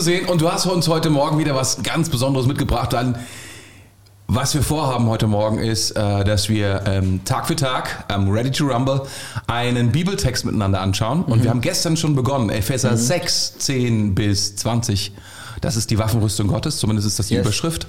sehen und du hast uns heute Morgen wieder was ganz Besonderes mitgebracht. Dann, was wir vorhaben heute Morgen ist, äh, dass wir ähm, Tag für Tag, ähm, Ready to Rumble, einen Bibeltext miteinander anschauen. Und wir haben gestern schon begonnen, Epheser 6, 10 bis 20. Das ist die Waffenrüstung Gottes, zumindest ist das die Yes. Überschrift.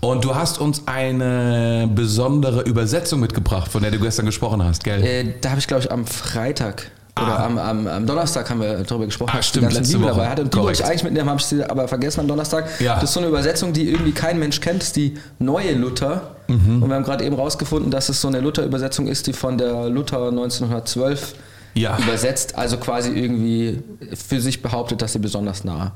Und du hast uns eine besondere Übersetzung mitgebracht, von der du gestern gesprochen hast, gell? Äh, da habe ich, glaube ich, am Freitag oder am, am, am Donnerstag haben wir darüber gesprochen. Ah, stimmt, die letzte Bibel Woche. dabei hatte. Und die wollte ich eigentlich mitnehmen, habe ich sie aber vergessen am Donnerstag. Ja. Das ist so eine Übersetzung, die irgendwie kein Mensch kennt. Das ist die neue Luther. Mhm. Und wir haben gerade eben rausgefunden, dass es so eine Luther-Übersetzung ist, die von der Luther 1912 Ja. übersetzt. Also quasi irgendwie für sich behauptet, dass sie besonders nah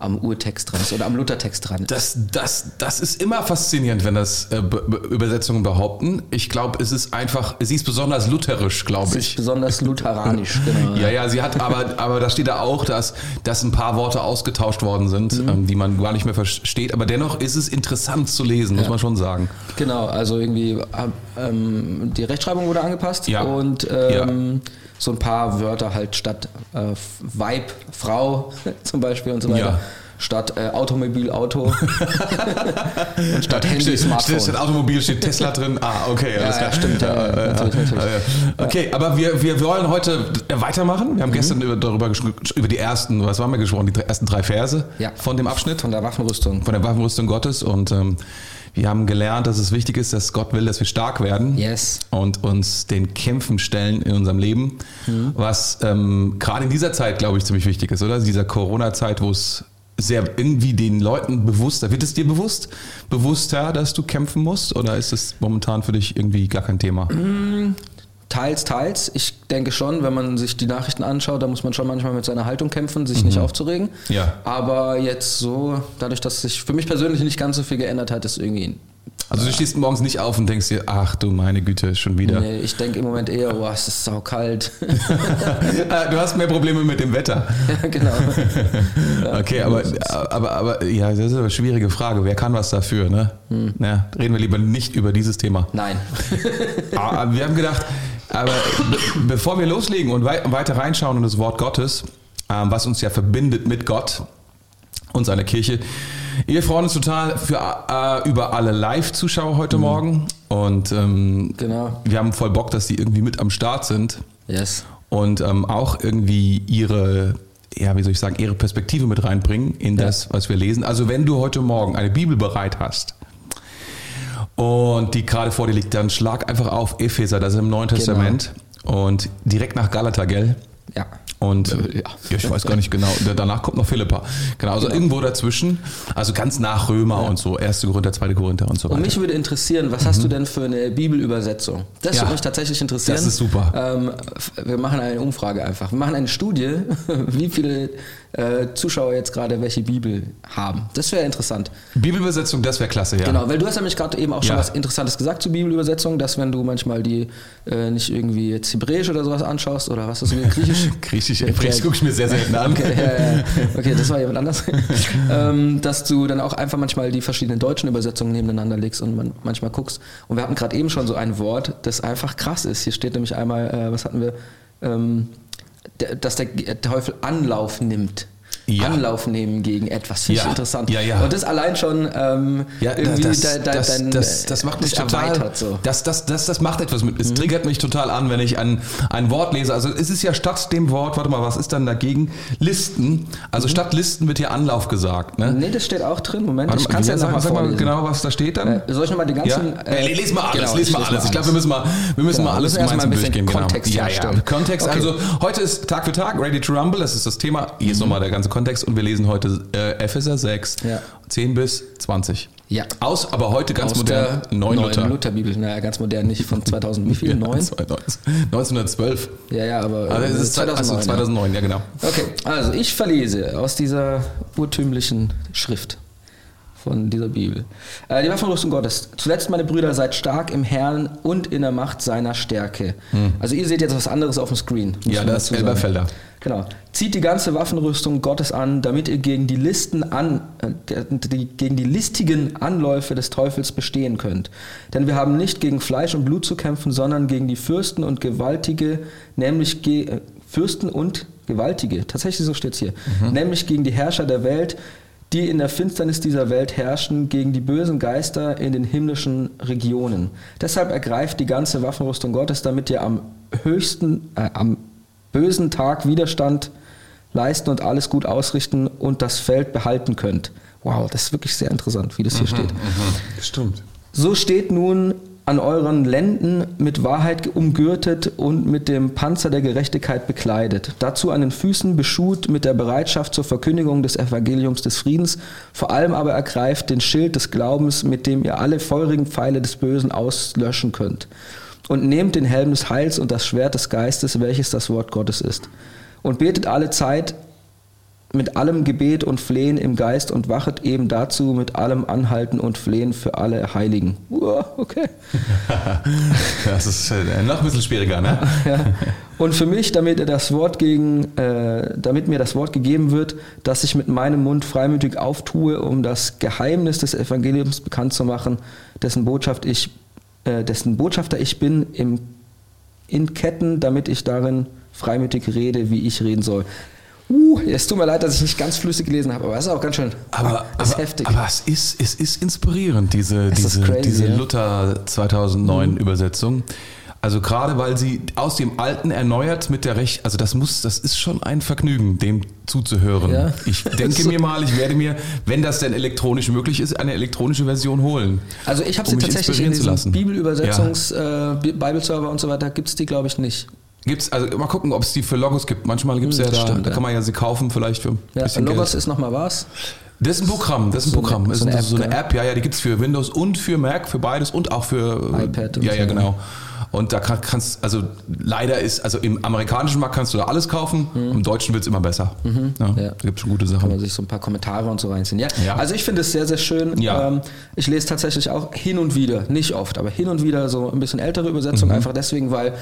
am Urtext dran ist oder am Luthertext dran ist. Das, das, das ist immer faszinierend, wenn das äh, Be- Be- Übersetzungen behaupten. Ich glaube, es ist einfach, sie ist besonders lutherisch, glaube ich. ist besonders lutheranisch, genau. Ja, ja, sie hat, aber, aber da steht da auch, dass, dass ein paar Worte ausgetauscht worden sind, Mhm. ähm, die man gar nicht mehr versteht. Aber dennoch ist es interessant zu lesen, muss man schon sagen. Genau, also irgendwie ähm, die Rechtschreibung wurde angepasst Ja. und ähm, so ein paar Wörter halt statt äh, Weib, Frau zum Beispiel und so weiter. Ja. Statt äh, Automobil, Auto. und statt Handy, Steht, Smartphone. steht Automobil, steht Tesla drin. Ah, okay, alles ja, klar. stimmt, ja, ja, natürlich, natürlich. ja. Okay, aber wir, wir wollen heute weitermachen. Wir haben gestern über, darüber über die ersten, was haben wir gesprochen, die ersten drei Verse Ja. von dem Abschnitt. Von der Waffenrüstung. von der Waffenrüstung Gottes und ähm, wir haben gelernt, dass es wichtig ist, dass Gott will, dass wir stark werden Yes. und uns den Kämpfen stellen in unserem Leben, was ähm, gerade in dieser Zeit, glaube ich, ziemlich wichtig ist, oder? Dieser Corona-Zeit, wo es sehr irgendwie den Leuten bewusster, wird es dir bewusst, bewusster, dass du kämpfen musst oder ist es momentan für dich irgendwie gar kein Thema? Teils, teils. Ich denke schon, wenn man sich die Nachrichten anschaut, da muss man schon manchmal mit seiner Haltung kämpfen, sich nicht aufzuregen. Mhm. Ja. Aber jetzt so, dadurch, dass sich für mich persönlich nicht ganz so viel geändert hat, ist irgendwie Also du stehst morgens nicht auf und denkst dir, ach du meine Güte, schon wieder. Nee, ich denke im Moment eher, oh, es ist saukalt. Äh, du hast mehr Probleme mit dem Wetter. ja, genau. Okay, aber, aber, aber ja, das ist eine schwierige Frage. Wer kann was dafür? Ne? Ja, reden wir lieber nicht über dieses Thema. Nein. Aber wir haben gedacht, aber be bevor wir loslegen und wei weiter reinschauen in das Wort Gottes, ähm, was uns ja verbindet mit Gott und seiner Kirche, wir freuen uns total für, äh, über alle Live-Zuschauer heute Morgen und ähm, Genau. wir haben voll Bock, dass die irgendwie mit am Start sind Yes. und ähm, auch irgendwie ihre, ja, wie soll ich sagen, ihre Perspektive mit reinbringen in das, was wir lesen. Also wenn du heute Morgen eine Bibel bereit hast und die gerade vor dir liegt, dann schlag einfach auf Epheser, das ist im Neuen Testament und direkt nach Galater, gell? Ja. Und Ja. ja. ich weiß gar nicht genau. Danach kommt noch Philippa. Genau, also irgendwo dazwischen. Also ganz nach Römer und so. Erste Korinther, zweite Korinther und so Und weiter. mich würde interessieren, was hast du denn für eine Bibelübersetzung? Das Mhm. Ja. würde mich tatsächlich interessieren. Das ist super. Ähm, wir machen eine Umfrage einfach. Wir machen eine Studie, wie viele äh, Zuschauer jetzt gerade welche Bibel haben. Das wäre interessant. Bibelübersetzung, das wäre klasse, ja. Genau, weil du hast nämlich gerade eben auch schon Ja. was Interessantes gesagt zur Bibelübersetzung, dass wenn du manchmal die äh, nicht irgendwie jetzt Hebräisch oder sowas anschaust oder was ist das, Griechisch? Griechisch, Hebräisch gucke ich mir sehr selten an. Okay, ja, ja. okay, das war jemand anders. ähm, dass du dann auch einfach manchmal die verschiedenen deutschen Übersetzungen nebeneinander legst und man manchmal guckst. Und wir hatten gerade eben schon so ein Wort, das einfach krass ist. Hier steht nämlich einmal, äh, was hatten wir, ähm, dass der Teufel Anlauf nimmt. Ja. Anlauf nehmen gegen etwas. Finde ich Ja. interessant. Ja, ja. Und das allein schon ähm, Ja, irgendwie das, de- de- das, dein, das, das macht mich total. erweitert. So. Das, das, das, das macht etwas mit. Es triggert mich total an, wenn ich ein, ein Wort lese. Also es ist ja statt dem Wort, warte mal, was ist dann dagegen? Listen. Also statt Listen wird hier Anlauf gesagt. Ne? Nee, das steht auch drin. Moment, Warte ich kann es ja sag, nochmal sag mal genau, was da steht dann. Äh, soll ich nochmal den Ja, ganzen... äh, les mal alles, genau, les mal alles. Ich glaube, wir müssen mal, wir müssen Genau, mal alles gemeinsam durchgehen. Genau. Kontext ja, ja. herstellen. Kontext. Also heute ist Tag für Tag, Ready to Rumble, das ist das Thema. Hier ist nochmal der ganze Kontext und wir lesen heute äh, Epheser 6, Ja. 10 bis 20. Ja. Aus, aber heute ganz Aus modern, der 9 neuen Luther. Lutherbibel. Naja, ganz modern, nicht von 2000, wie viel? Ja, 9? 1912. Ja, ja, aber Also es ist 2009, also 2009, ja genau. Okay, also ich verlese aus dieser urtümlichen Schrift von dieser Bibel. Äh, die Waffenrüstung Gottes. Zuletzt, meine Brüder, seid stark im Herrn und in der Macht seiner Stärke. Also ihr seht jetzt was anderes auf dem Screen. Hm. Ja, das ist. Elberfelder. Genau. Zieht die ganze Waffenrüstung Gottes an, damit ihr gegen die Listen an, äh, die, gegen die listigen Anläufe des Teufels bestehen könnt. Denn wir haben nicht gegen Fleisch und Blut zu kämpfen, sondern gegen die Fürsten und Gewaltige, nämlich ge, äh, Fürsten und gewaltige, tatsächlich so steht es hier, nämlich gegen die Herrscher der Welt, die in der Finsternis dieser Welt herrschen, gegen die bösen Geister in den himmlischen Regionen. Deshalb ergreift die ganze Waffenrüstung Gottes, damit ihr am höchsten, äh, am bösen Tag Widerstand leisten und alles gut ausrichten und das Feld behalten könnt. Wow, das ist wirklich sehr interessant, wie das hier steht. Stimmt. So steht nun an euren Lenden mit Wahrheit umgürtet und mit dem Panzer der Gerechtigkeit bekleidet. Dazu an den Füßen beschut mit der Bereitschaft zur Verkündigung des Evangeliums des Friedens. Vor allem aber ergreift den Schild des Glaubens, mit dem ihr alle feurigen Pfeile des Bösen auslöschen könnt. Und nehmt den Helm des Heils und das Schwert des Geistes, welches das Wort Gottes ist. Und betet alle Zeit mit allem Gebet und Flehen im Geist und wachet eben dazu mit allem Anhalten und Flehen für alle Heiligen. Uah, okay. Das ist äh, noch ein bisschen schwieriger, ne? Ja. Und für mich, damit, das Wort gegen, äh, damit mir das Wort gegeben wird, dass ich mit meinem Mund freimütig auftue, um das Geheimnis des Evangeliums bekannt zu machen, dessen Botschaft ich, äh, dessen Botschafter ich bin, im, in Ketten, damit ich darin freimütig rede, wie ich reden soll. Uh, es tut mir leid, dass ich nicht ganz flüssig gelesen habe, aber es ist auch ganz schön. Aber, es ist aber, heftig. aber es, ist, es ist inspirierend, diese, Es diese, crazy, diese ja. Mhm. Luther 2009 Übersetzung. Also gerade weil sie aus dem Alten erneuert mit der Recht, also das muss, das ist schon ein Vergnügen, dem zuzuhören. Ja. Ich denke mir mal, ich werde mir, wenn das denn elektronisch möglich ist, eine elektronische Version holen. also ich habe um sie tatsächlich in lassen. Bibelübersetzungs, äh, Bi- Bible-Server und so weiter, gibt es die, glaube ich, nicht. Gibt's, also mal gucken, ob es die für Logos gibt. Manchmal gibt es Hm, ja da, stimmt, da kann man ja sie kaufen, vielleicht für ein Ja, bisschen Logos Geld. ist nochmal was. Das ist ein Programm, das ist ein So eine- Programm. Das so ist eine so eine App, ja, ja, die gibt's für Windows und für Mac, für beides und auch für iPad und Ja, ja, so. genau. Und da kann, kannst, also leider ist, also im amerikanischen Markt kannst du da alles kaufen, im deutschen wird's immer besser. Ja, Mhm. Ja. Da gibt's schon gute Kann Sachen. man sich so ein paar Kommentare und so reinziehen. Ja, Ja. also ich finde es sehr, sehr schön. Ja. Ähm, ich lese tatsächlich auch hin und wieder, nicht oft, aber hin und wieder so ein bisschen ältere Mhm. Übersetzungen, einfach deswegen, weil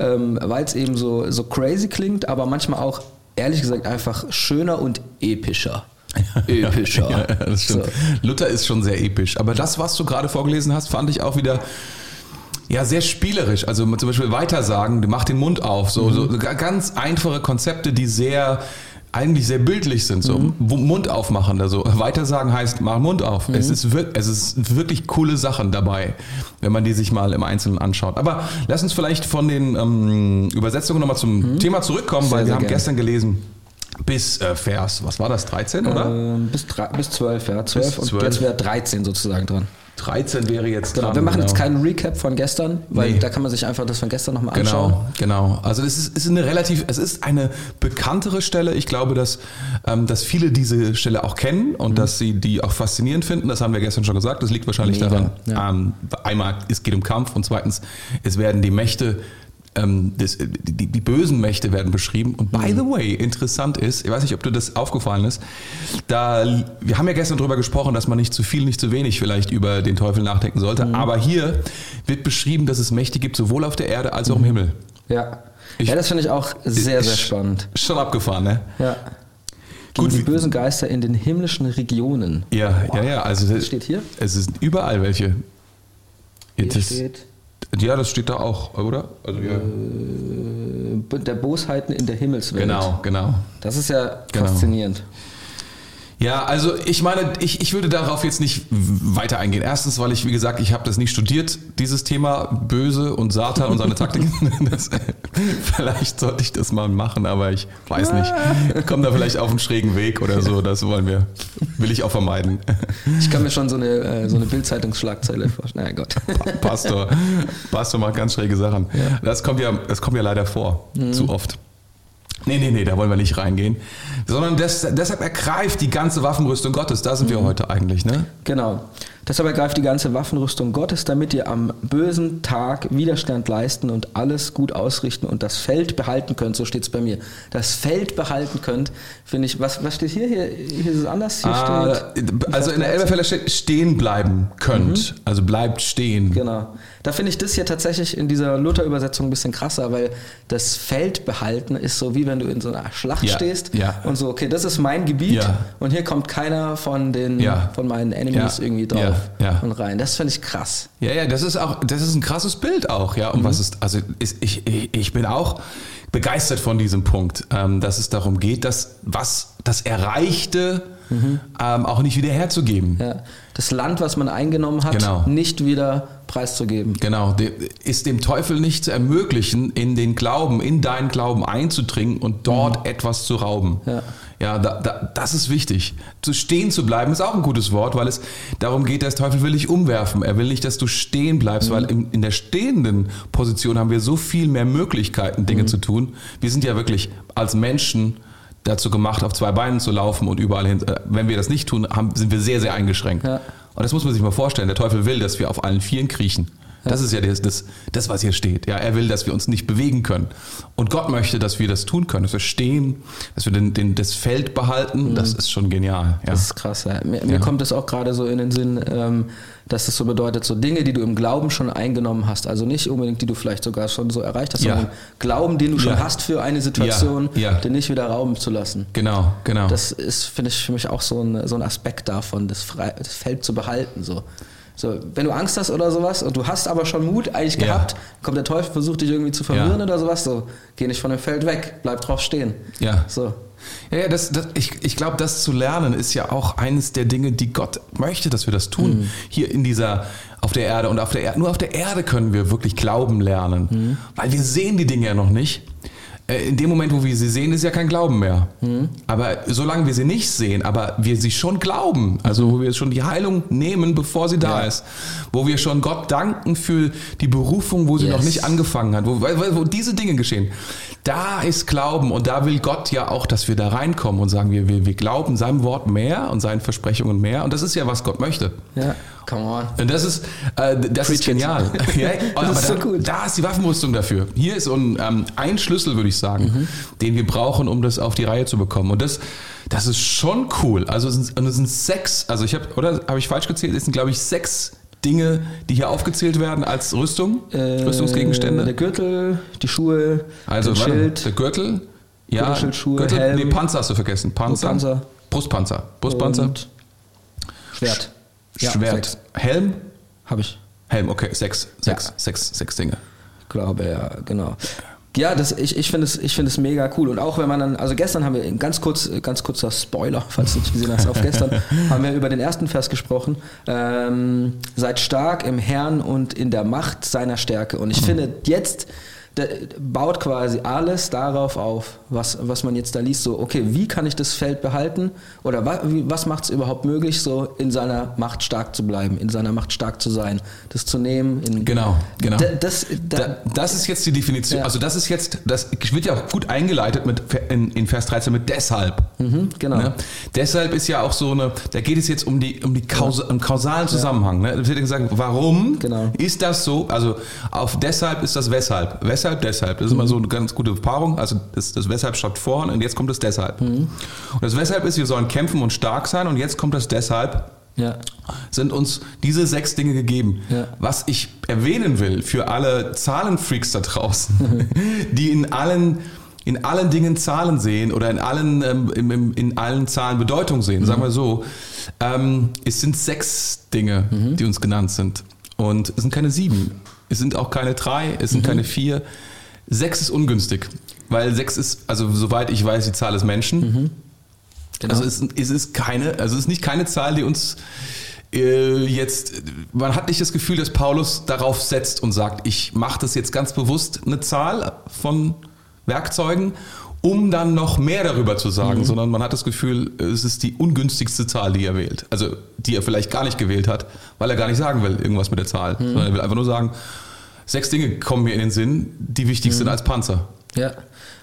ähm, weil es eben so, so crazy klingt, aber manchmal auch, ehrlich gesagt, einfach schöner und epischer. Epischer. Ja, das stimmt. So. Luther ist schon sehr episch. Aber das, was du gerade vorgelesen hast, fand ich auch wieder ja, sehr spielerisch. Also zum Beispiel Weitersagen, mach den Mund auf. So, so ga- ganz einfache Konzepte, die sehr eigentlich sehr bildlich sind. So Wo- Mund aufmachen. Also Weitersagen heißt, mach Mund auf. Es, ist wir- es ist wirklich coole Sachen dabei, wenn man die sich mal im Einzelnen anschaut. Aber lass uns vielleicht von den ähm, Übersetzungen nochmal zum Thema zurückkommen, Sehr, weil wir haben gerne. gestern gelesen bis äh, Vers, was war das, 13, oder? Ähm, bis, bis 12, ja. 12 und 12. jetzt wäre 13 sozusagen dran. 13 wäre jetzt Genau. dran. Wir machen genau. jetzt keinen Recap von gestern, weil Nee. da kann man sich einfach das von gestern nochmal anschauen. Genau, genau. Also es ist, ist eine relativ, es ist eine bekanntere Stelle. Ich glaube, dass, ähm, dass viele diese Stelle auch kennen und dass sie die auch faszinierend finden. Das haben wir gestern schon gesagt. Das liegt wahrscheinlich Mega, daran. ja. Ähm, einmal, es geht um Kampf und zweitens, es werden die Mächte ähm, das, die, die bösen Mächte werden beschrieben. Und by the way, interessant ist, ich weiß nicht, ob dir das aufgefallen ist, da, wir haben ja gestern darüber gesprochen, dass man nicht zu viel, nicht zu wenig vielleicht über den Teufel nachdenken sollte. Aber hier wird beschrieben, dass es Mächte gibt, sowohl auf der Erde als auch im Himmel. Ja. Ich- ja, das finde ich auch sehr, sehr spannend. Schon abgefahren, ne? Ja. Gegen Gut, die bösen Geister in den himmlischen Regionen. Ja, ja, ja. Also Was steht hier? Es sind überall welche. Hier Das- steht ja, das steht da auch, oder? Also, ja. äh, der Bosheiten in der Himmelswelt. Genau, genau. Das ist ja Genau. faszinierend. Ja, also ich meine, ich, ich würde darauf jetzt nicht weiter eingehen. Erstens, weil ich, wie gesagt, ich habe das nicht studiert, dieses Thema Böse und Satan und seine Taktiken. Das, vielleicht sollte ich das mal machen, aber ich weiß nicht. Ich komme da vielleicht auf einen schrägen Weg oder so. Das wollen wir, will ich auch vermeiden. Ich kann mir schon so eine, äh, so eine Bildzeitungsschlagzeile vorstellen. Na Gott. Pa- Pastor, Pastor macht ganz schräge Sachen. Das kommt ja, das kommt ja leider vor, zu oft. Nee, nee, nee, da wollen wir nicht reingehen. Sondern des, deshalb ergreift die ganze Waffenrüstung Gottes. Da sind wir heute eigentlich, ne? Genau. Deshalb ergreift die ganze Waffenrüstung Gottes, damit ihr am bösen Tag Widerstand leisten und alles gut ausrichten und das Feld behalten könnt. So steht es bei mir. Das Feld behalten könnt, finde ich. Was, was steht hier? hier? Hier ist es anders. Hier Ah, steht, also in der Elberfelder steht stehen bleiben könnt. Also bleibt stehen. Genau. Da finde ich das hier tatsächlich in dieser Luther-Übersetzung ein bisschen krasser, weil das Feld behalten ist so wie wenn du in so einer Schlacht Ja, stehst ja. und so, okay, das ist mein Gebiet Ja. und hier kommt keiner von den von meinen Enemies irgendwie drauf ja, und rein. Das finde ich krass. Ja, ja, das ist auch, das ist ein krasses Bild auch, ja. Mhm. Und was ist, also ist, ich, ich, ich bin auch begeistert von diesem Punkt, ähm, dass es darum geht, dass was das Erreichte mhm. ähm, auch nicht wieder herzugeben. Ja. Das Land, was man eingenommen hat, Genau. nicht wieder preiszugeben. Genau, ist dem Teufel nicht zu ermöglichen, in den Glauben, in deinen Glauben einzudringen und dort etwas zu rauben. Ja. Ja, da, da, das ist wichtig. Zu stehen zu bleiben ist auch ein gutes Wort, weil es darum geht, der Teufel will dich umwerfen. Er will nicht, dass du stehen bleibst, weil in, in der stehenden Position haben wir so viel mehr Möglichkeiten, Dinge zu tun. Wir sind ja wirklich als Menschen dazu gemacht, auf zwei Beinen zu laufen und überall hin. Äh, Wenn wir das nicht tun, haben, sind wir sehr, sehr eingeschränkt. Ja. Und das muss man sich mal vorstellen. Der Teufel will, dass wir auf allen Vieren kriechen. Das ist ja das, das, das, was hier steht. Ja, er will, dass wir uns nicht bewegen können. Und Gott möchte, dass wir das tun können, dass wir stehen, dass wir den, den, das Feld behalten. Das ist schon genial. Ja. Das ist krass. Ja. Mir, mir Ja. kommt es auch gerade so in den Sinn, ähm, dass es so bedeutet, so Dinge, die du im Glauben schon eingenommen hast, also nicht unbedingt, die du vielleicht sogar schon so erreicht hast, sondern Glauben, den du schon hast für eine Situation, den nicht wieder rauben zu lassen. Genau, genau. Das ist, finde ich, für mich auch so ein, so ein Aspekt davon, das, frei, das Feld zu behalten. So. So, wenn du Angst hast oder sowas und du hast aber schon Mut eigentlich Ja. gehabt, kommt der Teufel, versucht dich irgendwie zu verwirren Ja. oder sowas, so, geh nicht von dem Feld weg, bleib drauf stehen. Ja. So. Ja, ja das, das, ich, ich glaube, das zu lernen ist ja auch eines der Dinge, die Gott möchte, dass wir das tun. Hier in dieser, auf der Erde. Und auf der Erde, nur auf der Erde können wir wirklich Glauben lernen. Weil wir sehen die Dinge ja noch nicht. Äh, In dem Moment, wo wir sie sehen, ist ja kein Glauben mehr. Aber solange wir sie nicht sehen, aber wir sie schon glauben, also wo wir schon die Heilung nehmen, bevor sie da Ja. ist, wo wir schon Gott danken für die Berufung, wo sie Yes. noch nicht angefangen hat, wo, wo diese Dinge geschehen. Da ist Glauben und da will Gott ja auch, dass wir da reinkommen und sagen, wir, wir, wir glauben seinem Wort mehr und seinen Versprechungen mehr und das ist ja, was Gott möchte. Ja, come on. Das ist, äh, das ist Preach genial. Ja, aber ist so da, gut. da ist die Waffenrüstung dafür. Hier ist so ein, ähm, ein Schlüssel, würde ich sagen, Mhm. den wir brauchen, um das auf die Reihe zu bekommen. Und das, das ist schon cool. Also es sind, es sind sechs, also ich habe, oder habe ich falsch gezählt? Es sind, glaube ich, sechs Dinge, die hier aufgezählt werden als Rüstung, Äh, Rüstungsgegenstände. Der Gürtel, die Schuhe, Also der Schild. der Gürtel, ja, Gürtel, Helm. nee, Panzer hast du vergessen. Panzer, Panzer. Brustpanzer, Brustpanzer, und Schwert. Ja, Schwert, sechs. Helm, Habe ich. Helm, okay, sechs, sechs, Ja. sechs, sechs Dinge. glaube, ja, genau. Ja, das, ich, ich finde es, ich finde es mega cool. Und auch wenn man dann, also gestern haben wir, ganz kurz, ganz kurzer Spoiler, falls du nicht gesehen hast, auf gestern, haben wir über den ersten Vers gesprochen. Ähm, seid stark im Herrn und in der Macht seiner Stärke. Und ich finde, jetzt baut quasi alles darauf auf, was, was man jetzt da liest. So, okay, wie kann ich das Feld behalten? Oder wa, wie, was macht es überhaupt möglich, so in seiner Macht stark zu bleiben, in seiner Macht stark zu sein, das zu nehmen? In, Genau, genau. Da, das, da, Da, das ist jetzt die Definition. Ja. Also das ist jetzt, das wird ja auch gut eingeleitet mit, in, in Vers 13 mit deshalb. Mhm, genau. Ne? Deshalb ist ja auch so eine, da geht es jetzt um die, um die Kausa, um kausalen Zusammenhang. Ne? Da wird ja gesagt, warum Genau. ist das so? Also auf deshalb ist das weshalb. Weshalb, deshalb. Das ist immer so eine ganz gute Paarung. Also das, das weshalb statt vorne und jetzt kommt das deshalb. Mhm. Und das weshalb ist, wir sollen kämpfen und stark sein und jetzt kommt das deshalb ja. sind uns diese sechs Dinge gegeben. Ja. Was ich erwähnen will für alle Zahlenfreaks da draußen, die in allen in allen Dingen Zahlen sehen oder in allen ähm, im, in allen Zahlen Bedeutung sehen, sagen wir so, ähm, es sind sechs Dinge, die uns genannt sind und es sind keine sieben, es sind auch keine drei, es sind keine vier. Sechs ist ungünstig, weil sechs ist, also soweit ich weiß, die Zahl des Menschen. Genau. Also es, es ist keine, also es ist nicht keine Zahl, die uns äh, jetzt, man hat nicht das Gefühl, dass Paulus darauf setzt und sagt, ich mache das jetzt ganz bewusst eine Zahl von Werkzeugen, um dann noch mehr darüber zu sagen, sondern man hat das Gefühl, es ist die ungünstigste Zahl, die er wählt. Also die er vielleicht gar nicht gewählt hat, weil er gar nicht sagen will, irgendwas mit der Zahl, sondern er will einfach nur sagen, sechs Dinge kommen mir in den Sinn, die wichtig sind als Panzer. Ja.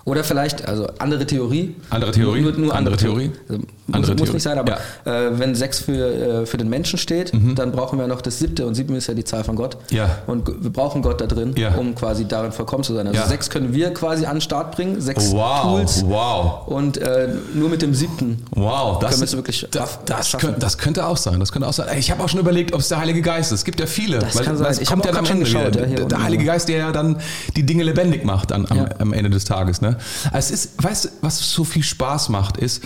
Oder vielleicht, also andere Theorie. Andere Theorie? Nur, nur Andere Theorie? Also, muss, Andere muss Theorie. nicht sein, aber äh, wenn sechs für, äh, für den Menschen steht, dann brauchen wir noch das siebte und sieben ist ja die Zahl von Gott. Mhm. Ja. Und wir brauchen Gott da drin, Ja. um quasi darin vollkommen zu sein. Also Ja. sechs können wir quasi an den Start bringen, sechs Wow, Tools. wow. Und äh, nur mit dem siebten Wow, das, Können wir es wirklich das, das, könnte, das könnte auch sein. Das könnte auch sein. Ich habe auch schon überlegt, ob es der Heilige Geist ist. Es gibt ja viele. Das kann sein. Ich kommt hab ja am Ende geschaut, ja, der, Heilige ja. Geist, der ja dann die Dinge lebendig macht dann am, Ja. am Ende des Tages. Ne? Es ist, weißt du, was so viel Spaß macht, ist,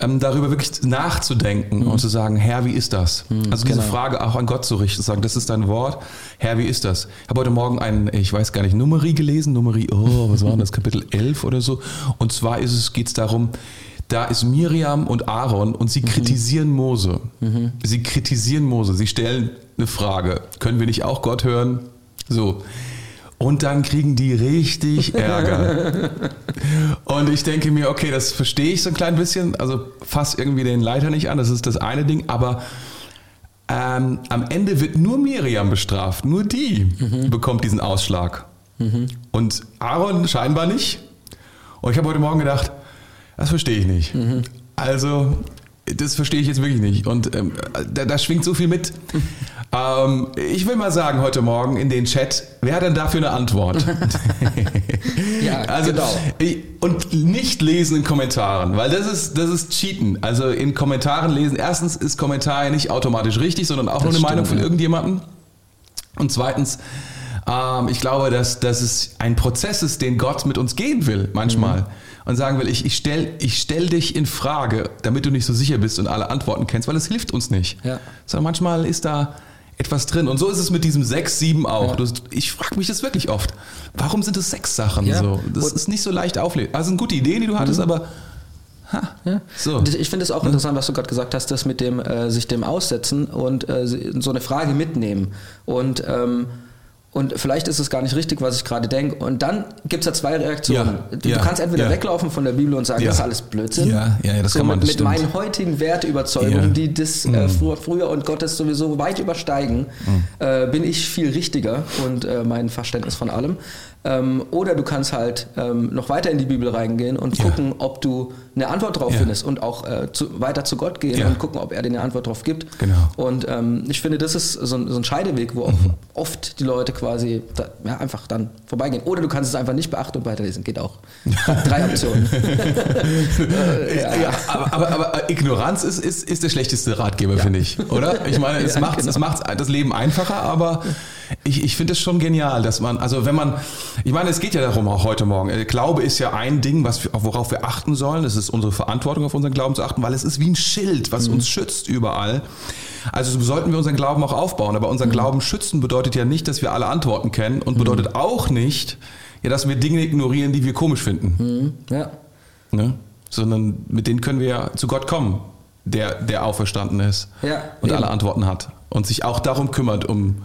ähm, darüber wirklich nachzudenken und zu sagen, Herr, wie ist das? also diese genau. Frage auch an Gott zu richten, zu sagen, das ist dein Wort, Herr, wie ist das? Ich habe heute Morgen ein, ich weiß gar nicht, Numeri gelesen, Numeri, oh, was war das, Kapitel 11 oder so. Und zwar es, geht es darum, da ist Miriam und Aaron und sie kritisieren Mose. Sie kritisieren Mose, sie stellen eine Frage, können wir nicht auch Gott hören? So. Und dann kriegen die richtig Ärger. Und ich denke mir, okay, das verstehe ich so ein klein bisschen. Also fass irgendwie den Leiter nicht an, das ist das eine Ding. Aber ähm, am Ende wird nur Miriam bestraft. Nur die bekommt diesen Ausschlag. Und Aaron scheinbar nicht. Und ich habe heute Morgen gedacht, das verstehe ich nicht. Also, das verstehe ich jetzt wirklich nicht. Und ähm, da, da schwingt so viel mit. Ähm, ich will mal sagen heute Morgen in den Chat, wer hat denn dafür eine Antwort? Ja, also, genau. Und nicht lesen in Kommentaren, weil das ist, das ist Cheaten. Also in Kommentaren lesen, erstens ist Kommentar ja nicht automatisch richtig, sondern auch nur eine stimmt, Meinung von ja. irgendjemandem. Und zweitens, ähm, ich glaube, dass, dass es ein Prozess ist, den Gott mit uns gehen will, manchmal. Mhm. Und sagen will, ich, ich stell, ich stell dich in Frage, damit du nicht so sicher bist und alle Antworten kennst, weil es hilft uns nicht. Ja. Sondern manchmal ist da etwas drin. Und so ist es mit diesem 6, 7 auch. Ja. Ich frage mich das wirklich oft. Warum sind es sechs Sachen Ja. so? Das Und- Mhm. ist nicht so leicht auflesen. Also sind gute Ideen, die du hattest, aber ha, Ja. so. Ich finde es auch interessant, was du gerade gesagt hast, das mit dem äh, sich dem aussetzen und äh, so eine Frage mitnehmen. Und, ähm, und vielleicht ist es gar nicht richtig, was ich gerade denke. Und dann gibt es ja zwei Reaktionen. Ja, Du ja, kannst entweder ja. weglaufen von der Bibel und sagen, das ist alles Blödsinn. Ja, ja, ja, das so kann man, Mit, mit meinen heutigen Werteüberzeugungen, Ja. die das äh, früher, früher und Gottes sowieso weit übersteigen, Mhm. äh, bin ich viel richtiger und äh, mein Verständnis von allem. Ähm, oder du kannst halt ähm, noch weiter in die Bibel reingehen und Ja. gucken, ob du eine Antwort drauf Ja. findest und auch äh, zu, weiter zu Gott gehen Ja. und gucken, ob er dir eine Antwort drauf gibt. Genau. Und ähm, ich finde, das ist so ein, so ein Scheideweg, wo Mhm. oft die Leute quasi da, ja, einfach dann vorbeigehen. Oder du kannst es einfach nicht beachten und weiterlesen. Geht auch. Drei Optionen. äh, aber, aber, aber Ignoranz ist, ist, ist der schlechteste Ratgeber, finde ich, oder? Ich meine, es Ja, macht genau. es macht das Leben einfacher, aber ich, ich finde es schon genial, dass man, also wenn man, ich meine, es geht ja darum auch heute Morgen. Äh, Glaube ist ja ein Ding, was wir, worauf wir achten sollen. Es ist unsere Verantwortung, auf unseren Glauben zu achten, weil es ist wie ein Schild, was Mhm. uns schützt überall. Also sollten wir unseren Glauben auch aufbauen. Aber Mhm. unseren Glauben schützen bedeutet ja nicht, dass wir alle Antworten kennen und bedeutet auch nicht, ja, dass wir Dinge ignorieren, die wir komisch finden ja. ne? sondern mit denen können wir ja zu Gott kommen, der, der auferstanden ist Ja, und eben. alle Antworten hat und sich auch darum kümmert, um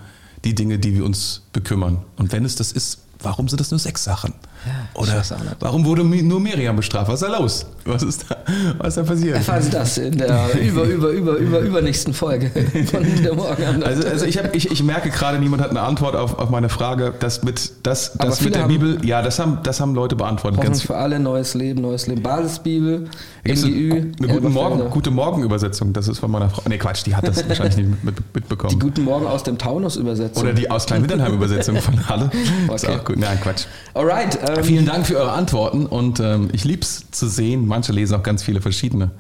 die Dinge, die wir uns bekümmern. Und wenn es das ist, warum sind das nur sechs Sachen? Ja, Oder warum wurde nur Miriam bestraft? Was ist da los? Was ist da, was ist da passiert? Erfahren Sie das in der über, über, über, über, übernächsten Folge von der Morgen. Also, also ich, hab, ich, ich merke gerade, niemand hat eine Antwort auf, auf meine Frage. Das mit, das, Aber das mit der haben- Bibel, ja, das haben, das haben Leute beantwortet. Ganz für alle, neues Leben, neues Leben. Basisbibel, Gibt's eine, MGÜ, eine gute. Morgen, gute Morgen-Übersetzung, das ist von meiner Frau. Nee, Quatsch, die hat das wahrscheinlich nicht mit, mitbekommen. Die Guten Morgen aus dem Taunus-Übersetzung. Oder die aus Klein-Wittenheim-Übersetzung von Halle. Ist Okay. auch gut. Nein, Quatsch. Alright. Ähm, Vielen Dank für eure Antworten und ähm, ich lieb's zu sehen. Manche lesen auch ganz viele verschiedene.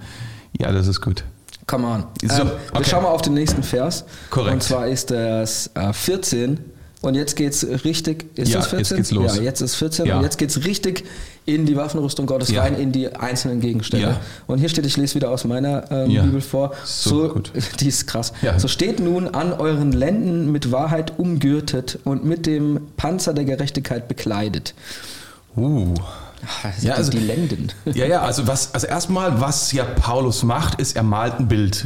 Ja, das ist gut. Come on. So, ähm, Wir okay. schauen mal auf den nächsten Vers. Korrekt. Und zwar ist das äh, 14. Und jetzt geht's richtig. Ist Ja, das 14? jetzt geht's los. Ja, jetzt ist 14. Ja. Und jetzt geht's richtig in die Waffenrüstung Gottes Ja. rein, in die einzelnen Gegenstände. Ja. Und hier steht, ich lese wieder aus meiner ähm, Ja. Bibel vor. So gut. Die ist krass. So steht nun an euren Lenden mit Wahrheit umgürtet und mit dem Panzer der Gerechtigkeit bekleidet. Uh. Ach, Ja, also- die Lenden. Ja, ja, also was, also erstmal, was ja Paulus macht, ist, er malt ein Bild.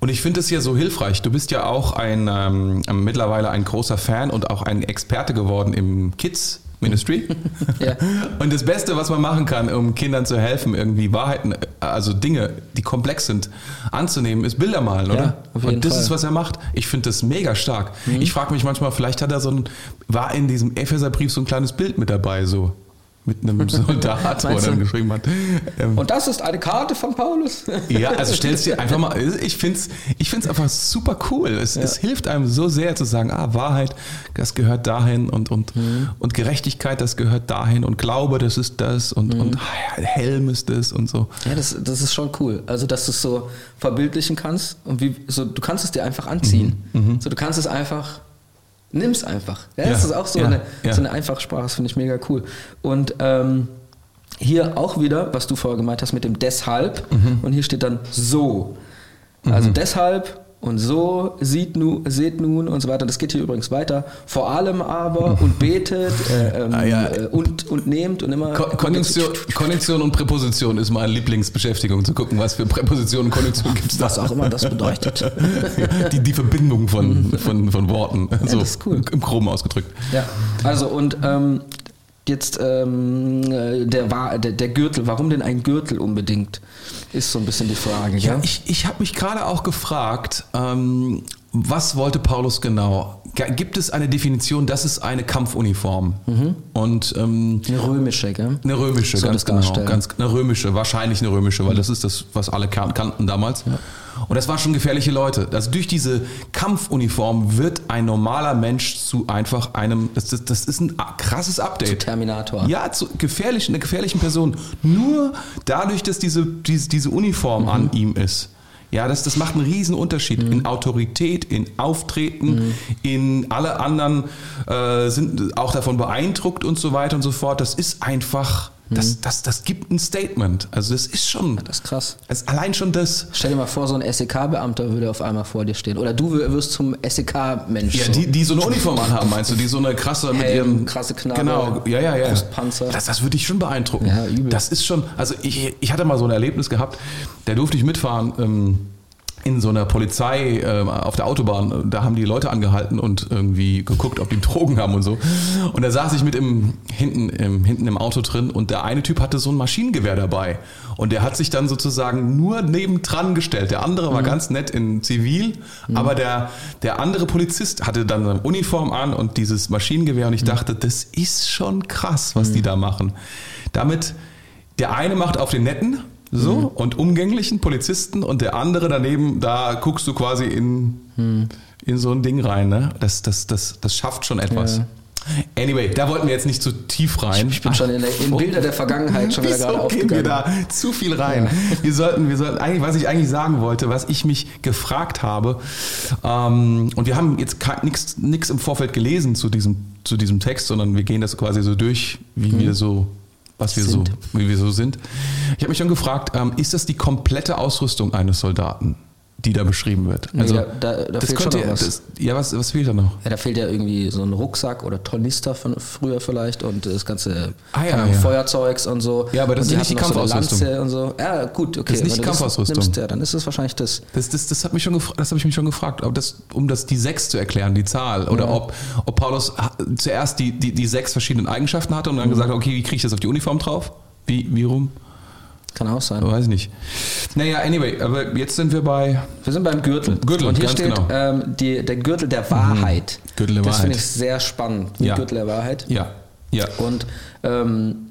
Und ich finde es ja so hilfreich. Du bist ja auch ein ähm, mittlerweile ein großer Fan und auch ein Experte geworden im Kids Ministry. Ja. Und das Beste, was man machen kann, um Kindern zu helfen, irgendwie Wahrheiten, also Dinge, die komplex sind, anzunehmen, ist Bilder malen, oder? und das Fall. Mhm. ist, was er macht. Ich finde das mega stark. Ich frage mich manchmal, vielleicht hat er so ein, war in diesem Epheserbrief so ein kleines Bild mit dabei, so. Mit einem Soldat, wo er dann geschrieben hat. Ähm, Und das ist eine Karte von Paulus. ja, also stellst dir einfach mal, ich finde es ich find's einfach super cool. Es, es hilft einem so sehr zu sagen, ah, Wahrheit, das gehört dahin und, und, Mhm. und Gerechtigkeit, das gehört dahin und Glaube, das ist das und, Mhm. und Helm ist das und so. Ja, das, das ist schon cool. Also, dass du es so verbildlichen kannst und wie, so, du kannst es dir einfach anziehen. So, du kannst es einfach, nimm's einfach. Ja, Mhm, Ja, das ist auch so, ja, eine, so eine einfache Sprache, das finde ich mega cool. Und ähm, hier auch wieder, was du vorher gemeint hast mit dem deshalb. Mhm. Und hier steht dann so. Also deshalb und so sieht nu, seht nun und so weiter. Das geht hier übrigens weiter. Vor allem aber und betet äh, ähm, Ah, ja. äh, und, und nehmt und immer. Ko Konjunktion, Konjunktion und Präposition ist meine Lieblingsbeschäftigung, zu gucken, was für Präpositionen und Konjunktionen gibt es da. Was auch immer das bedeutet. Die, die Verbindung von, von, von Worten. so das ist cool. Im Chrom ausgedrückt. Ja, also und ähm, jetzt ähm, äh, der, der, der Gürtel, warum denn ein Gürtel unbedingt, ist so ein bisschen die Frage. Ja, Ja, ich, ich habe mich gerade auch gefragt, ähm, was wollte Paulus genau? Gibt es eine Definition, das ist eine Kampfuniform? Und ähm, Eine römische, gell? eine römische, Soll ganz genau. Ganz, eine römische, wahrscheinlich eine römische, weil das ist das, was alle kan kannten damals. Und das waren schon gefährliche Leute. Also durch diese Kampfuniform wird ein normaler Mensch zu einfach einem, das, das, das ist ein krasses Update. Terminator. Ja, zu gefährlichen, einer gefährlichen Person. Nur dadurch, dass diese, diese, diese Uniform Mhm. an ihm ist. Ja, das, das macht einen riesen Unterschied in Autorität, in Auftreten, Mhm. in alle anderen äh, sind auch davon beeindruckt und so weiter und so fort. Das ist einfach, das, das, das gibt ein Statement. Also das ist schon, Mhm. Das ist krass. das ist allein schon das. Stell dir mal vor, so ein SEK-Beamter würde auf einmal vor dir stehen. Oder du wirst zum SEK-Mensch. Ja, so. die, die so eine Uniform anhaben, meinst du? Die so eine krasse mit Helm, ihrem krasse Knarre, Genau, ja, ja, ja. Brustpanzer. Das, das würde dich schon beeindrucken. Ja, übel. Das ist schon, also ich, ich hatte mal so ein Erlebnis gehabt, da durfte ich mitfahren. Ähm, in so einer Polizei ähm, auf der Autobahn, da haben die Leute angehalten und irgendwie geguckt, ob die Drogen haben und so. Und da saß ich mit im, hinten, im, hinten im Auto drin und der eine Typ hatte so ein Maschinengewehr dabei. Und der hat sich dann sozusagen nur nebendran gestellt. Der andere war ganz nett in Zivil, aber der, der andere Polizist hatte dann seine Uniform an und dieses Maschinengewehr und ich dachte, das ist schon krass, was die da machen. Damit, der eine macht auf den netten, so, und umgänglichen Polizisten und der andere daneben, da guckst du quasi in, in so ein Ding rein, ne? Das, das, das, das schafft schon etwas. Ja. Anyway, da wollten wir jetzt nicht zu tief rein. Ich bin schon in, der, in Bilder der Vergangenheit schon wieder Wieso gerade gehen wir da zu viel rein? Wir sollten, wir sollten eigentlich, was ich eigentlich sagen wollte, was ich mich gefragt habe, ähm, und wir haben jetzt nichts im Vorfeld gelesen zu diesem, zu diesem Text, sondern wir gehen das quasi so durch, wie wir so, was wir Sind. so, wie wir so sind. Ich habe mich schon gefragt, ähm, ist das die komplette Ausrüstung eines Soldaten, die da beschrieben wird? Nee, da- da- da fehlt schon noch was. Das, ja, was, was fehlt da noch? Ja, da fehlt ja irgendwie so ein Rucksack oder Tornister von früher vielleicht und das ganze Ah, ja, ja. Feuerzeugs und so. Ja, aber das ist nicht die so Kampfausrüstung. Lanze und so. Ja, gut, okay. Das ist nicht die Kampfausrüstung. Nimmst, ja, dann ist es wahrscheinlich das. Das, das, das, hat mich schon gefra- das habe ich mich schon gefragt, ob das, um das die sechs zu erklären, die Zahl, oder Ja. ob, ob Paulus zuerst die, die, die sechs verschiedenen Eigenschaften hatte und Mhm. dann gesagt hat, okay, wie kriege ich das auf die Uniform drauf? Wie, wie rum? Kann auch sein. Weiß ich nicht. Naja, anyway, aber jetzt sind wir bei Wir sind beim Gürtel. Gürtel, und hier steht genau. ähm, die, der Gürtel der Wahrheit. Gürtel der das Wahrheit. finde ich sehr spannend. Ja. Gürtel der Wahrheit. ja, ja, Und ähm,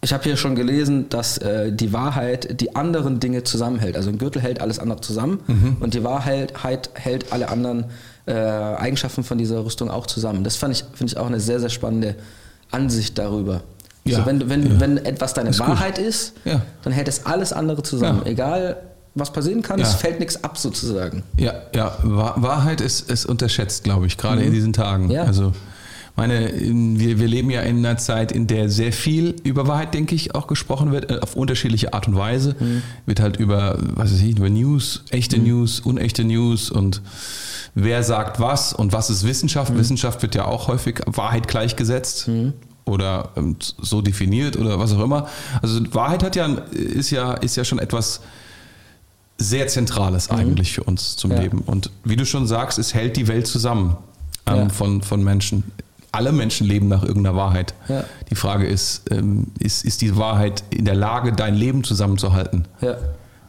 ich habe hier schon gelesen, dass äh, die Wahrheit die anderen Dinge zusammenhält. Also ein Gürtel hält alles andere zusammen Mhm. und die Wahrheit halt hält alle anderen äh, Eigenschaften von dieser Rüstung auch zusammen. Das fand ich, finde ich auch eine sehr, sehr spannende Ansicht darüber. Ja, Also wenn, wenn, ja. wenn etwas deine Ist gut. Wahrheit ist, Ja. dann hält es alles andere zusammen. Egal, was passieren kann, es fällt nichts ab sozusagen. ja, ja. Wahr- Wahrheit ist, ist unterschätzt, glaube ich, gerade in diesen Tagen. Mhm. Also meine, in- wir, wir leben ja in einer Zeit, in der sehr viel über Wahrheit, denke ich, auch gesprochen wird, äh, auf unterschiedliche Art und Weise. Mhm. Wird halt über, was weiß ich, über News, echte News, unechte News und wer sagt was und was ist Wissenschaft. Mhm. Wissenschaft wird ja auch häufig Wahrheit gleichgesetzt. Oder ähm, so definiert oder was auch immer. Also Wahrheit hat ja, ist ja, ist ja schon etwas sehr Zentrales eigentlich für uns zum Mhm. Ja. Leben. Und wie du schon sagst, es hält die Welt zusammen ähm, Ja. von, von Menschen. Alle Menschen leben nach irgendeiner Wahrheit. Ja. Die Frage ist, ähm, ist, ist die Wahrheit in der Lage, dein Leben zusammenzuhalten? Ja.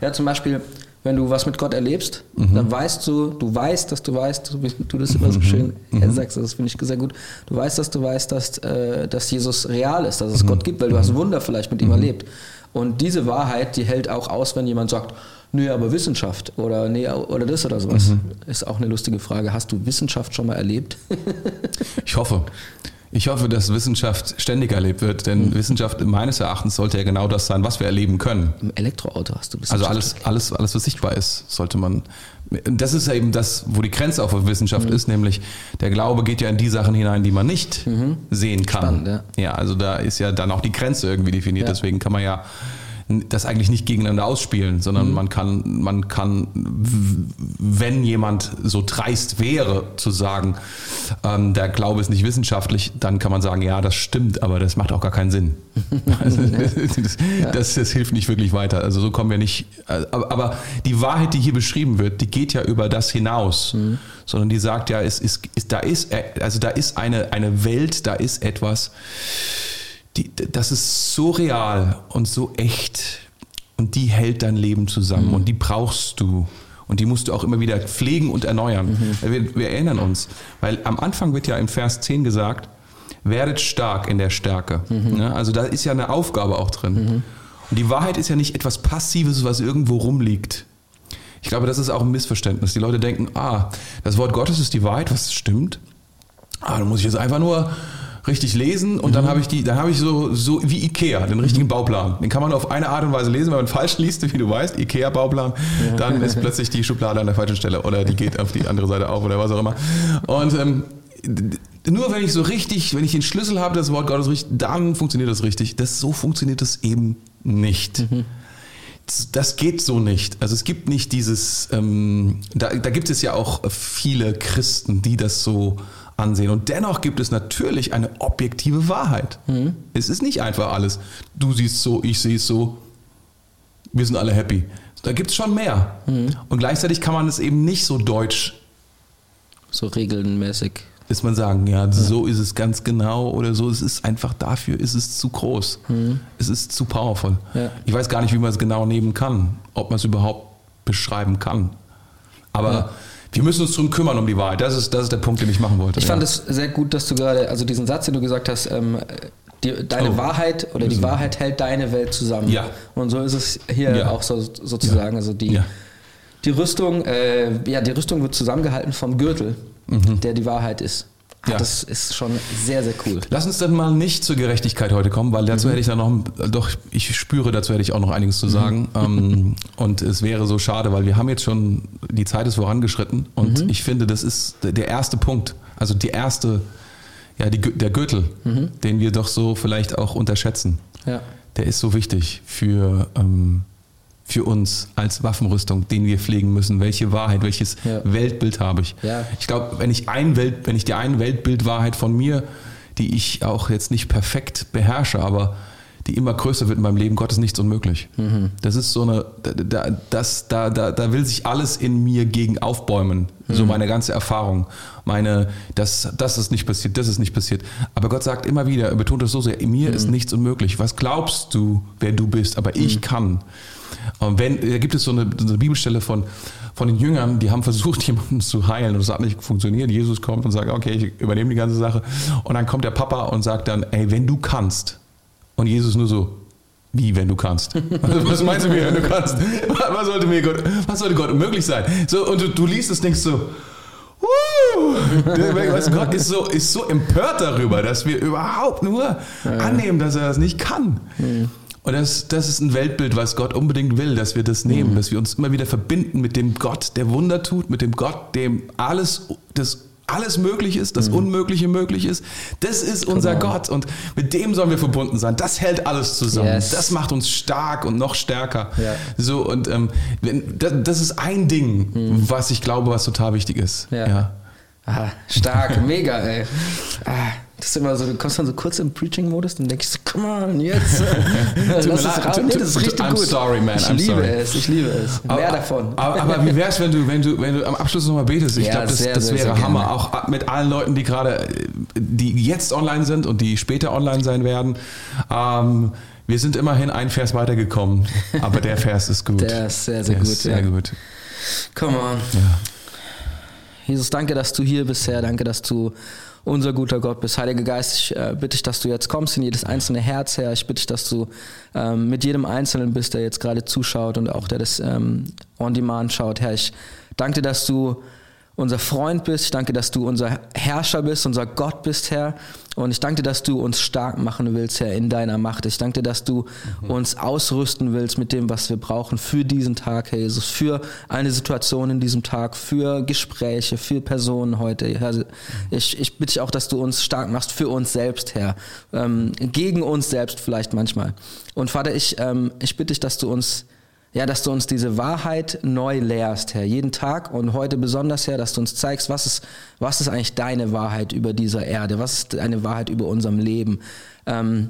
ja, zum Beispiel, wenn du was mit Gott erlebst, Mhm. dann weißt du, du weißt, dass du weißt, du, du das immer Mhm. so schön äh, sagst, das finde ich sehr gut. Du weißt, dass du weißt, dass, äh, dass Jesus real ist, dass es Mhm. Gott gibt, weil du hast Wunder vielleicht mit ihm erlebt. Und diese Wahrheit, die hält auch aus, wenn jemand sagt, nee, aber Wissenschaft oder nee, oder das oder sowas. Mhm. Ist auch eine lustige Frage. Hast du Wissenschaft schon mal erlebt? Ich hoffe. Ich hoffe, dass Wissenschaft ständig erlebt wird, denn Wissenschaft meines Erachtens sollte ja genau das sein, was wir erleben können. Im Elektroauto hast du Also alles, alles, alles, was sichtbar ist, sollte man. Das ist ja eben das, wo die Grenze auch für Wissenschaft ist, nämlich der Glaube geht ja in die Sachen hinein, die man nicht sehen kann. Spannend, ja. ja, also da ist ja dann auch die Grenze irgendwie definiert. Ja. Deswegen kann man ja das eigentlich nicht gegeneinander ausspielen, sondern man kann, man kann, wenn jemand so dreist wäre, zu sagen, ähm, der Glaube ist nicht wissenschaftlich, dann kann man sagen, ja, das stimmt, aber das macht auch gar keinen Sinn. Also, das, das, das hilft nicht wirklich weiter. Also so kommen wir nicht. äh, Aber, aber die Wahrheit, die hier beschrieben wird, die geht ja über das hinaus, sondern die sagt ja, es ist, ist, da ist, äh, also da ist eine, eine Welt, da ist etwas, die, das ist so real und so echt und die hält dein Leben zusammen und die brauchst du. Und die musst du auch immer wieder pflegen und erneuern. Wir, wir erinnern uns, weil am Anfang wird ja im Vers 10 gesagt, werdet stark in der Stärke. Ne? Also da ist ja eine Aufgabe auch drin. Und die Wahrheit ist ja nicht etwas Passives, was irgendwo rumliegt. Ich glaube, das ist auch ein Missverständnis. Die Leute denken, ah, das Wort Gottes ist die Wahrheit, was stimmt. Ah, dann muss ich jetzt einfach nur richtig lesen und dann habe ich die, dann habe ich so, so wie Ikea, den richtigen Bauplan. Den kann man auf eine Art und Weise lesen, wenn man falsch liest, wie du weißt, Ikea-Bauplan, dann ist plötzlich die Schublade an der falschen Stelle oder die geht auf die andere Seite auf oder was auch immer. Und ähm, nur wenn ich so richtig, wenn ich den Schlüssel habe, das Wort Gottes richtig, dann funktioniert das richtig. Das, so funktioniert das eben nicht das geht so nicht. Also es gibt nicht dieses, ähm, da, da gibt es ja auch viele Christen, die das so ansehen. Und dennoch gibt es natürlich eine objektive Wahrheit. Es ist nicht einfach alles. Du siehst so, ich sehe es so. Wir sind alle happy. Da gibt es schon mehr. Und gleichzeitig kann man es eben nicht so deutsch So regelmäßig. ist man sagen, ja, so ist es ganz genau oder so. Es ist einfach dafür, ist es zu groß. Es ist zu powerful. Ja. Ich weiß gar nicht, wie man es genau nehmen kann, ob man es überhaupt beschreiben kann. Aber Ja. Wir müssen uns drum kümmern um die Wahrheit. Das ist, das ist der Punkt, den ich machen wollte. Ich ja. fand es sehr gut, dass du gerade, also diesen Satz, den du gesagt hast, ähm, die, deine Oh. Wahrheit oder die Wahrheit hält deine Welt zusammen. Ja. Und so ist es hier Ja. auch so, sozusagen. Also die, Ja. die Rüstung, äh, ja, die Rüstung wird zusammengehalten vom Gürtel, der die Wahrheit ist. Mhm. Ja. Das ist schon sehr, sehr cool. Lass uns dann mal nicht zur Gerechtigkeit heute kommen, weil dazu Mhm. hätte ich dann noch, doch, ich spüre, dazu hätte ich auch noch einiges zu Mhm. sagen. Ähm, und es wäre so schade, weil wir haben jetzt schon, die Zeit ist vorangeschritten und Mhm. ich finde, das ist der erste Punkt, also die erste, ja, die, der Gürtel, Mhm. den wir doch so vielleicht auch unterschätzen. Ja. Der ist so wichtig für, ähm, für uns als Waffenrüstung, den wir pflegen müssen. Welche Wahrheit, welches Ja. Weltbild habe ich? Ja. Ich glaube, wenn ich ein Welt, wenn ich die eine Weltbildwahrheit von mir, die ich auch jetzt nicht perfekt beherrsche, aber die immer größer wird in meinem Leben, Gott ist nichts unmöglich. Das ist so eine, da, da, das, da, da, da will sich alles in mir gegen aufbäumen. So meine ganze Erfahrung. Meine, das, das ist nicht passiert, das ist nicht passiert. Aber Gott sagt immer wieder, er betont es so sehr, in mir ist nichts unmöglich. Was glaubst du, wer du bist? Aber ich kann. Und wenn, da gibt es so eine, so eine Bibelstelle von, von den Jüngern, die haben versucht, jemanden zu heilen und es hat nicht funktioniert. Jesus kommt und sagt, okay, ich übernehme die ganze Sache. Und dann kommt der Papa und sagt dann, ey, wenn du kannst. Und Jesus nur so, wie, wenn du kannst? Was meinst du mir, wenn du kannst? Was sollte mir Gott, was sollte Gott möglich sein? So, und du, du liest es, denkst so! Der- Weißt Gott ist so, ist so empört darüber, dass wir überhaupt nur annehmen, dass er das nicht kann. Und das, das ist ein Weltbild, was Gott unbedingt will, dass wir das nehmen, dass wir uns immer wieder verbinden mit dem Gott, der Wunder tut, mit dem Gott, dem alles, das alles möglich ist, das Unmögliche möglich ist. Das ist unser on. Gott und mit dem sollen wir verbunden sein. Das hält alles zusammen. Yes. Das macht uns stark und noch stärker. Ja. So und ähm, das, das ist ein Ding, was ich glaube, was total wichtig ist. Ja. Ah, stark, mega, ey. Ah, das ist immer so, du kommst dann so kurz im Preaching-Modus, dann denkst come on, jetzt. Lass es raus. Nee, das ist richtig I'm gut. sorry, man, Ich I'm liebe sorry. es, ich liebe es. Mehr davon. Aber, aber wie wär's, wenn du, wenn du, wenn du am Abschluss nochmal betest? Ich Ja, glaube, das, sehr, das sehr, wäre sehr Hammer. gerne. Auch mit allen Leuten, die gerade, äh, die jetzt online sind und die später online sein werden. Ähm, wir sind immerhin ein Vers weitergekommen, aber der Vers ist gut. Der ist sehr, sehr Der gut, Ist sehr ja. gut. Come on. Jesus, danke, dass du hier bist, Herr. Danke, dass du unser guter Gott bist. Heiliger Geist, ich äh, bitte dich, dass du jetzt kommst in jedes einzelne Herz, Herr. Ich bitte dich, dass du ähm, mit jedem Einzelnen bist, der jetzt gerade zuschaut und auch der das ähm, on demand schaut, Herr. Ich danke dir, dass du unser Freund bist. Ich danke, dass du unser Herrscher bist, unser Gott bist, Herr. Und ich danke dass du uns stark machen willst, Herr, in deiner Macht. Ich danke dass du mhm. uns ausrüsten willst mit dem, was wir brauchen für diesen Tag, Herr Jesus, für eine Situation in diesem Tag, für Gespräche, für Personen heute. Herr, ich, ich bitte dich auch, dass du uns stark machst für uns selbst, Herr. Ähm, gegen uns selbst vielleicht manchmal. Und Vater, ich, ähm, ich bitte dich, dass du uns ja, dass du uns diese Wahrheit neu lehrst, Herr, jeden Tag und heute besonders, Herr, dass du uns zeigst, was ist, was ist eigentlich deine Wahrheit über dieser Erde, was ist deine Wahrheit über unserem Leben. Ähm,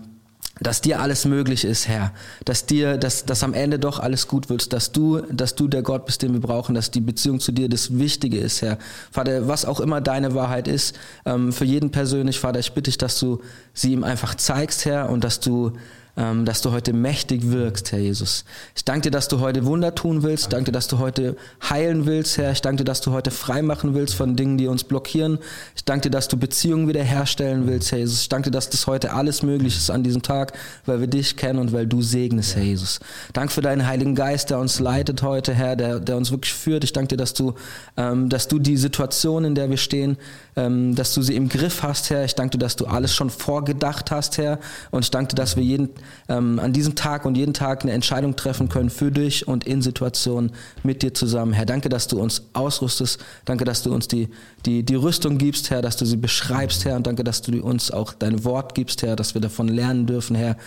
dass dir alles möglich ist, Herr, dass dir, dass, dass am Ende doch alles gut wird, dass du, dass du der Gott bist, den wir brauchen, dass die Beziehung zu dir das Wichtige ist, Herr. Vater, was auch immer deine Wahrheit ist, ähm, für jeden persönlich, Vater, ich bitte dich, dass du sie ihm einfach zeigst, Herr, und dass du dass du heute mächtig wirkst, Herr Jesus. Ich danke dir, dass du heute Wunder tun willst. Ich danke dir, dass du heute heilen willst, Herr. Ich danke dir, dass du heute frei machen willst von Dingen, die uns blockieren. Ich danke dir, dass du Beziehungen wiederherstellen willst, Herr Jesus. Ich danke dir, dass das heute alles möglich ist an diesem Tag, weil wir dich kennen und weil du segnest, Herr Jesus. Danke für deinen Heiligen Geist, der uns leitet heute, Herr, der, der uns wirklich führt. Ich danke dir, dass du, ähm, dass du die Situation, in der wir stehen, ähm, dass du sie im Griff hast, Herr. Ich danke dir, dass du alles schon vorgedacht hast, Herr. Und ich danke dir, dass wir jeden, ähm, an diesem Tag und jeden Tag eine Entscheidung treffen können für dich und in Situationen mit dir zusammen. Herr, danke, dass du uns ausrüstest. Danke, dass du uns die, die, die Rüstung gibst, Herr, dass du sie beschreibst, Herr. Und danke, dass du uns auch dein Wort gibst, Herr, dass wir davon lernen dürfen, Herr.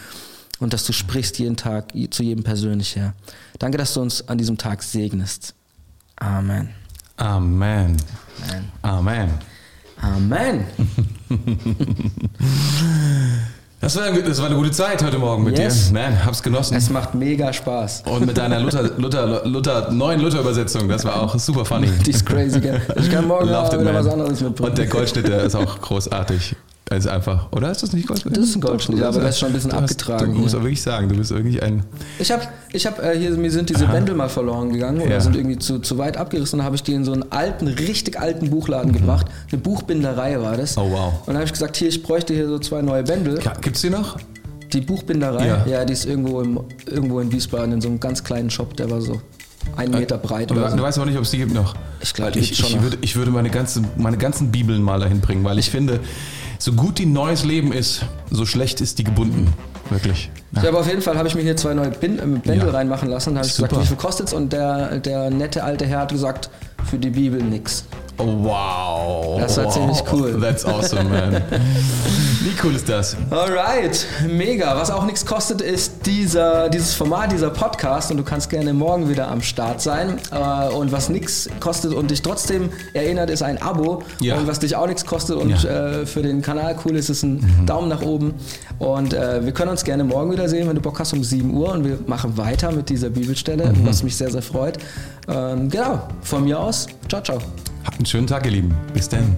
Und dass du sprichst jeden Tag zu jedem persönlich, Herr. Danke, dass du uns an diesem Tag segnest. Amen. Amen. Amen. Amen. Das war, das war eine gute Zeit heute Morgen mit yes. dir. Man, hab's genossen. Es macht mega Spaß. Und mit deiner Luther, Luther, Luther, neuen Luther-Übersetzung, das war auch super funny. Die ist crazy, gell? Ich kann morgen auch wieder was anderes mitbringen. Und der Goldschnitt, der ist auch großartig. Ist einfach, oder ist das nicht Goldschnitt? Das ist ein Goldschnitt, ja, aber das ist schon ein bisschen hast, abgetragen. Du musst auch wirklich sagen, du bist irgendwie ein. Ich habe, ich hab, äh, hier, mir sind diese Aha. Bändel mal verloren gegangen oder ja. sind irgendwie zu, zu weit abgerissen. Dann habe ich die in so einen alten, richtig alten Buchladen mhm. gebracht. Eine Buchbinderei war das. Oh wow. Und dann habe ich gesagt, hier, ich bräuchte hier so zwei neue Bändel. Gibt es die noch? Die Buchbinderei? Ja. ja, die ist irgendwo, im, irgendwo in Wiesbaden in so einem ganz kleinen Shop, der war so einen Meter breit. Oder du, du weißt aber nicht, ob es die gibt noch. Ich glaube, ich, ich, würde, ich würde meine, ganze, meine ganzen Bibeln mal dahin bringen, weil ich finde, so gut die neues Leben ist, so schlecht ist die gebunden. Wirklich. Ja. aber auf jeden Fall habe ich mir hier zwei neue äh, Bändel ja. reinmachen lassen. Da habe ich gesagt, wie viel kostet es? Und der, der nette alte Herr hat gesagt, für die Bibel nix. Wow. Das war wow. ziemlich cool. That's awesome, man. Wie cool ist das? Alright, mega. Was auch nichts kostet, ist dieser, dieses Format, dieser Podcast und du kannst gerne morgen wieder am Start sein. Äh, und was nichts kostet und dich trotzdem erinnert, ist ein Abo. Ja. Und was dich auch nichts kostet und ja. Äh, für den Kanal cool ist, ist ein mhm. Daumen nach oben. Und äh, wir können uns gerne morgen wieder sehen, wenn du Bock hast, um 7 Uhr. Und wir machen weiter mit dieser Bibelstelle, mhm. was mich sehr, sehr freut. Ähm, genau, von mir aus, ciao, ciao. Habt einen schönen Tag, ihr Lieben. Bis dann.